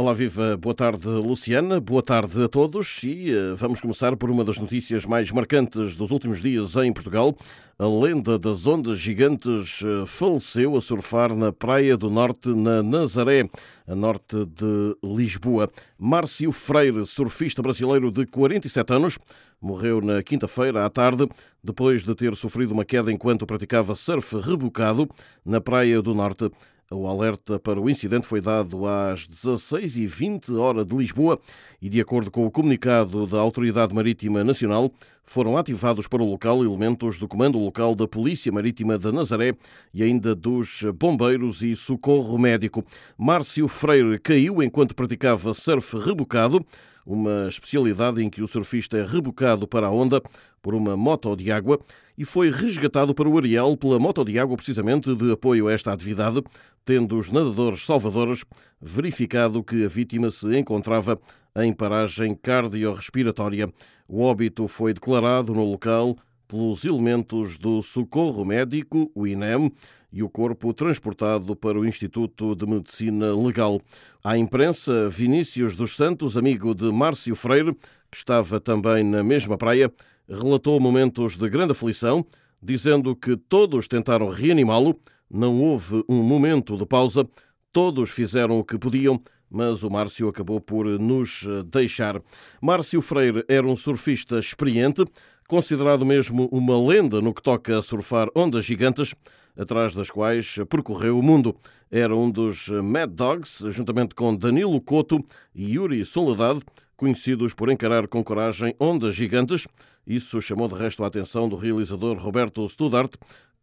Olá, viva. Boa tarde, Luciana. Boa tarde a todos. E uh, vamos começar por uma das notícias mais marcantes dos últimos dias em Portugal. A lenda das ondas gigantes uh, faleceu a surfar na Praia do Norte, na Nazaré, a norte de Lisboa. Márcio Freire, surfista brasileiro de 47 anos, morreu na quinta-feira à tarde, depois de ter sofrido uma queda enquanto praticava surf rebocado na Praia do Norte. O alerta para o incidente foi dado às 16h20 hora de Lisboa e, de acordo com o comunicado da Autoridade Marítima Nacional, foram ativados para o local elementos do Comando Local da Polícia Marítima da Nazaré e ainda dos bombeiros e socorro médico. Márcio Freire caiu enquanto praticava surf rebocado, uma especialidade em que o surfista é rebocado para a onda por uma moto de água e foi resgatado para o Ariel pela moto de água precisamente de apoio a esta atividade, tendo os nadadores salvadores verificado que a vítima se encontrava em paragem cardiorrespiratória. O óbito foi declarado no local pelos elementos do Socorro Médico, o INEM, e o corpo transportado para o Instituto de Medicina Legal. À imprensa, Vinícius dos Santos, amigo de Márcio Freire, que estava também na mesma praia, relatou momentos de grande aflição, dizendo que todos tentaram reanimá-lo, não houve um momento de pausa, todos fizeram o que podiam, mas o Márcio acabou por nos deixar. Márcio Freire era um surfista experiente, considerado mesmo uma lenda no que toca a surfar ondas gigantes, atrás das quais percorreu o mundo. Era um dos Mad Dogs, juntamente com Danilo Couto e Yuri Soledade, conhecidos por encarar com coragem ondas gigantes. Isso chamou de resto a atenção do realizador Roberto Studart,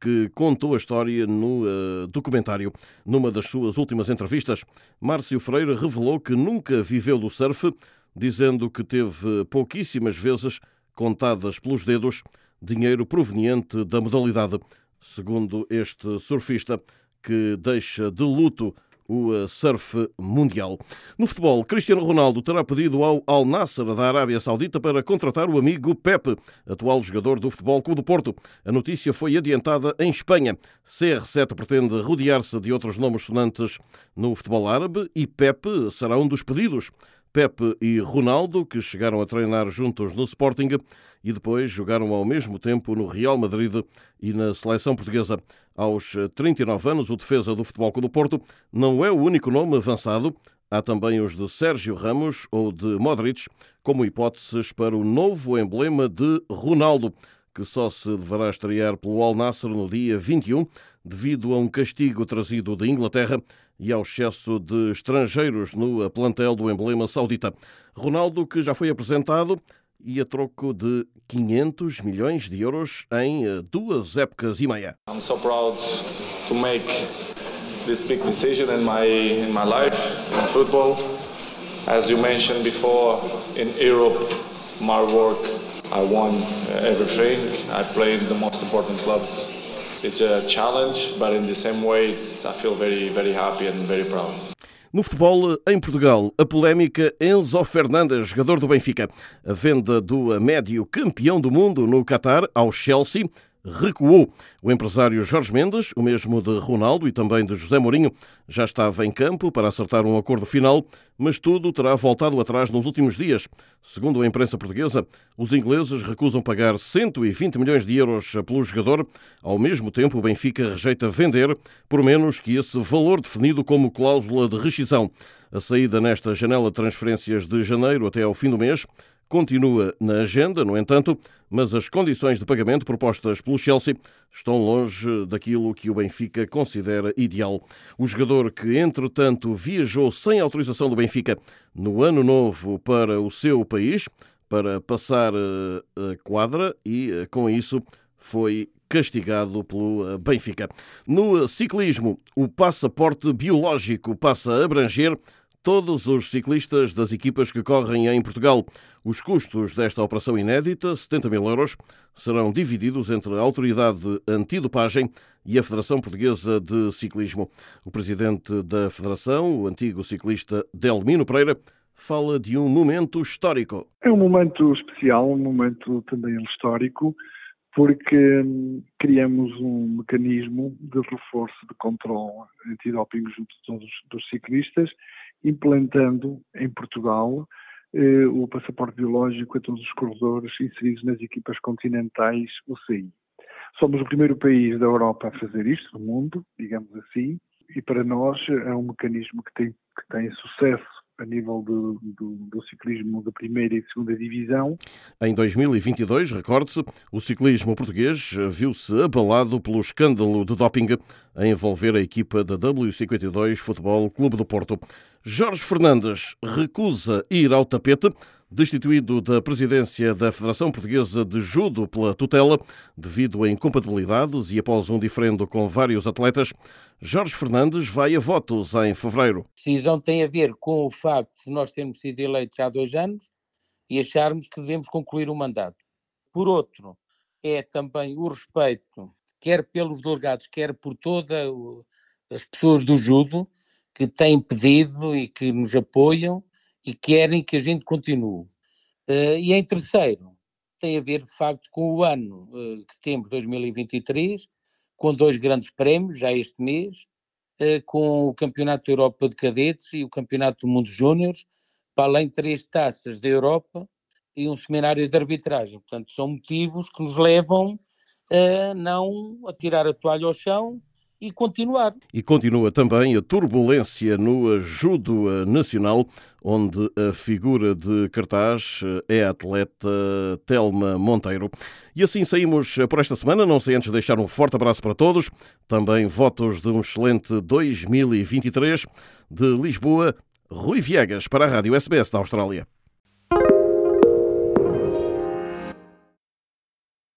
que contou a história no uh, documentário. Numa das suas últimas entrevistas, Márcio Freire revelou que nunca viveu do surf, dizendo que teve pouquíssimas vezes, contadas pelos dedos, dinheiro proveniente da modalidade. Segundo este surfista, que deixa de luto o eh, surf mundial. No futebol, Cristiano Ronaldo terá pedido ao Al Nasser da Arábia Saudita para contratar o amigo Pepe, atual jogador do Futebol Clube do Porto. A notícia foi adiantada em Espanha. CR7 pretende rodear-se de outros nomes sonantes no futebol árabe e Pepe será um dos pedidos. Pepe e Ronaldo, que chegaram a treinar juntos no Sporting e depois jogaram ao mesmo tempo no Real Madrid e na seleção portuguesa. Aos 39 anos, o defesa do Futebol Clube do Porto não é o único nome avançado. Há também os de Sérgio Ramos ou de Modric, como hipóteses para o novo emblema de Ronaldo que só se deverá estrear pelo Al Nasser no dia 21, devido a um castigo trazido da Inglaterra e ao excesso de estrangeiros no plantel do emblema saudita. Ronaldo, que já foi apresentado, e a troco de 500 milhões de euros em eh, duas épocas e meia. I'm so proud to make this big decision in my in my life in football. As you mentioned before, in Europe, my work I won everything. I played the most important clubs. It's a challenge, but in the same way, I feel very, very happy and very proud. No futebol, em Portugal, a polémica Enzo Fernandes, jogador do Benfica. A venda do médio campeão do mundo no Qatar ao Chelsea recuou. O empresário Jorge Mendes, o mesmo de Ronaldo e também de José Mourinho, já estava em campo para acertar um acordo final, mas tudo terá voltado atrás nos últimos dias. Segundo a imprensa portuguesa, os ingleses recusam pagar 120 milhões de euros pelo jogador. Ao mesmo tempo, o Benfica rejeita vender por menos que esse valor definido como cláusula de rescisão. A saída nesta janela de transferências de janeiro até ao fim do mês continua na agenda, no entanto, mas as condições de pagamento propostas pelo Chelsea estão longe daquilo que o Benfica considera ideal. O jogador que, entretanto, viajou sem autorização do Benfica no ano novo para o seu país, para passar eh, a quadra e, eh, com isso, foi castigado pelo eh, Benfica. No ciclismo, o passaporte biológico passa a abranger todos os ciclistas das equipas que correm em Portugal. Os custos desta operação inédita, 70 mil euros, serão divididos entre a Autoridade Antidopagem e a Federação Portuguesa de Ciclismo. O presidente da Federação, o antigo ciclista Delmino Pereira, fala de um momento histórico. É um momento especial, um momento também histórico, porque hum, criamos um mecanismo de reforço de controle antidoping junto de todos os ciclistas implantando em Portugal eh, o passaporte biológico a todos os corredores inseridos nas equipas continentais UCI. Somos o primeiro país da Europa a fazer isto, no mundo, digamos assim, e para nós é um mecanismo que tem, que tem sucesso a nível do, do, do, ciclismo da primeira e segunda divisão. Em 2022, recorde-se, o ciclismo português viu-se abalado pelo escândalo de doping a envolver a equipa da W52 Futebol Clube do Porto. Jorge Fernandes recusa ir ao tapete destituído da presidência da Federação Portuguesa de Judo pela tutela, devido a incompatibilidades e após um diferendo com vários atletas, Jorge Fernandes vai a votos em fevereiro. A decisão tem a ver com o facto de nós termos sido eleitos há dois anos e acharmos que devemos concluir o mandato. Por outro, é também o respeito, quer pelos delegados, quer por todas as pessoas do judo que têm pedido e que nos apoiam e querem que a gente continue. Uh, e em terceiro, tem a ver de facto com o ano uh, que temos, 2023, com dois grandes prémios, já este mês, uh, com o Campeonato da Europa de Cadetes e o Campeonato do Mundo Júniores, para além de três taças da Europa e um seminário de arbitragem. Portanto, são motivos que nos levam a não a tirar a toalha ao chão e continuar. E continua também a turbulência no judo nacional, onde a figura de cartaz é a atleta Telma Monteiro. E assim saímos por esta semana, não sei antes deixar um forte abraço para todos, também votos de um excelente 2023 de Lisboa, Rui Viegas para a Rádio SBS da Austrália.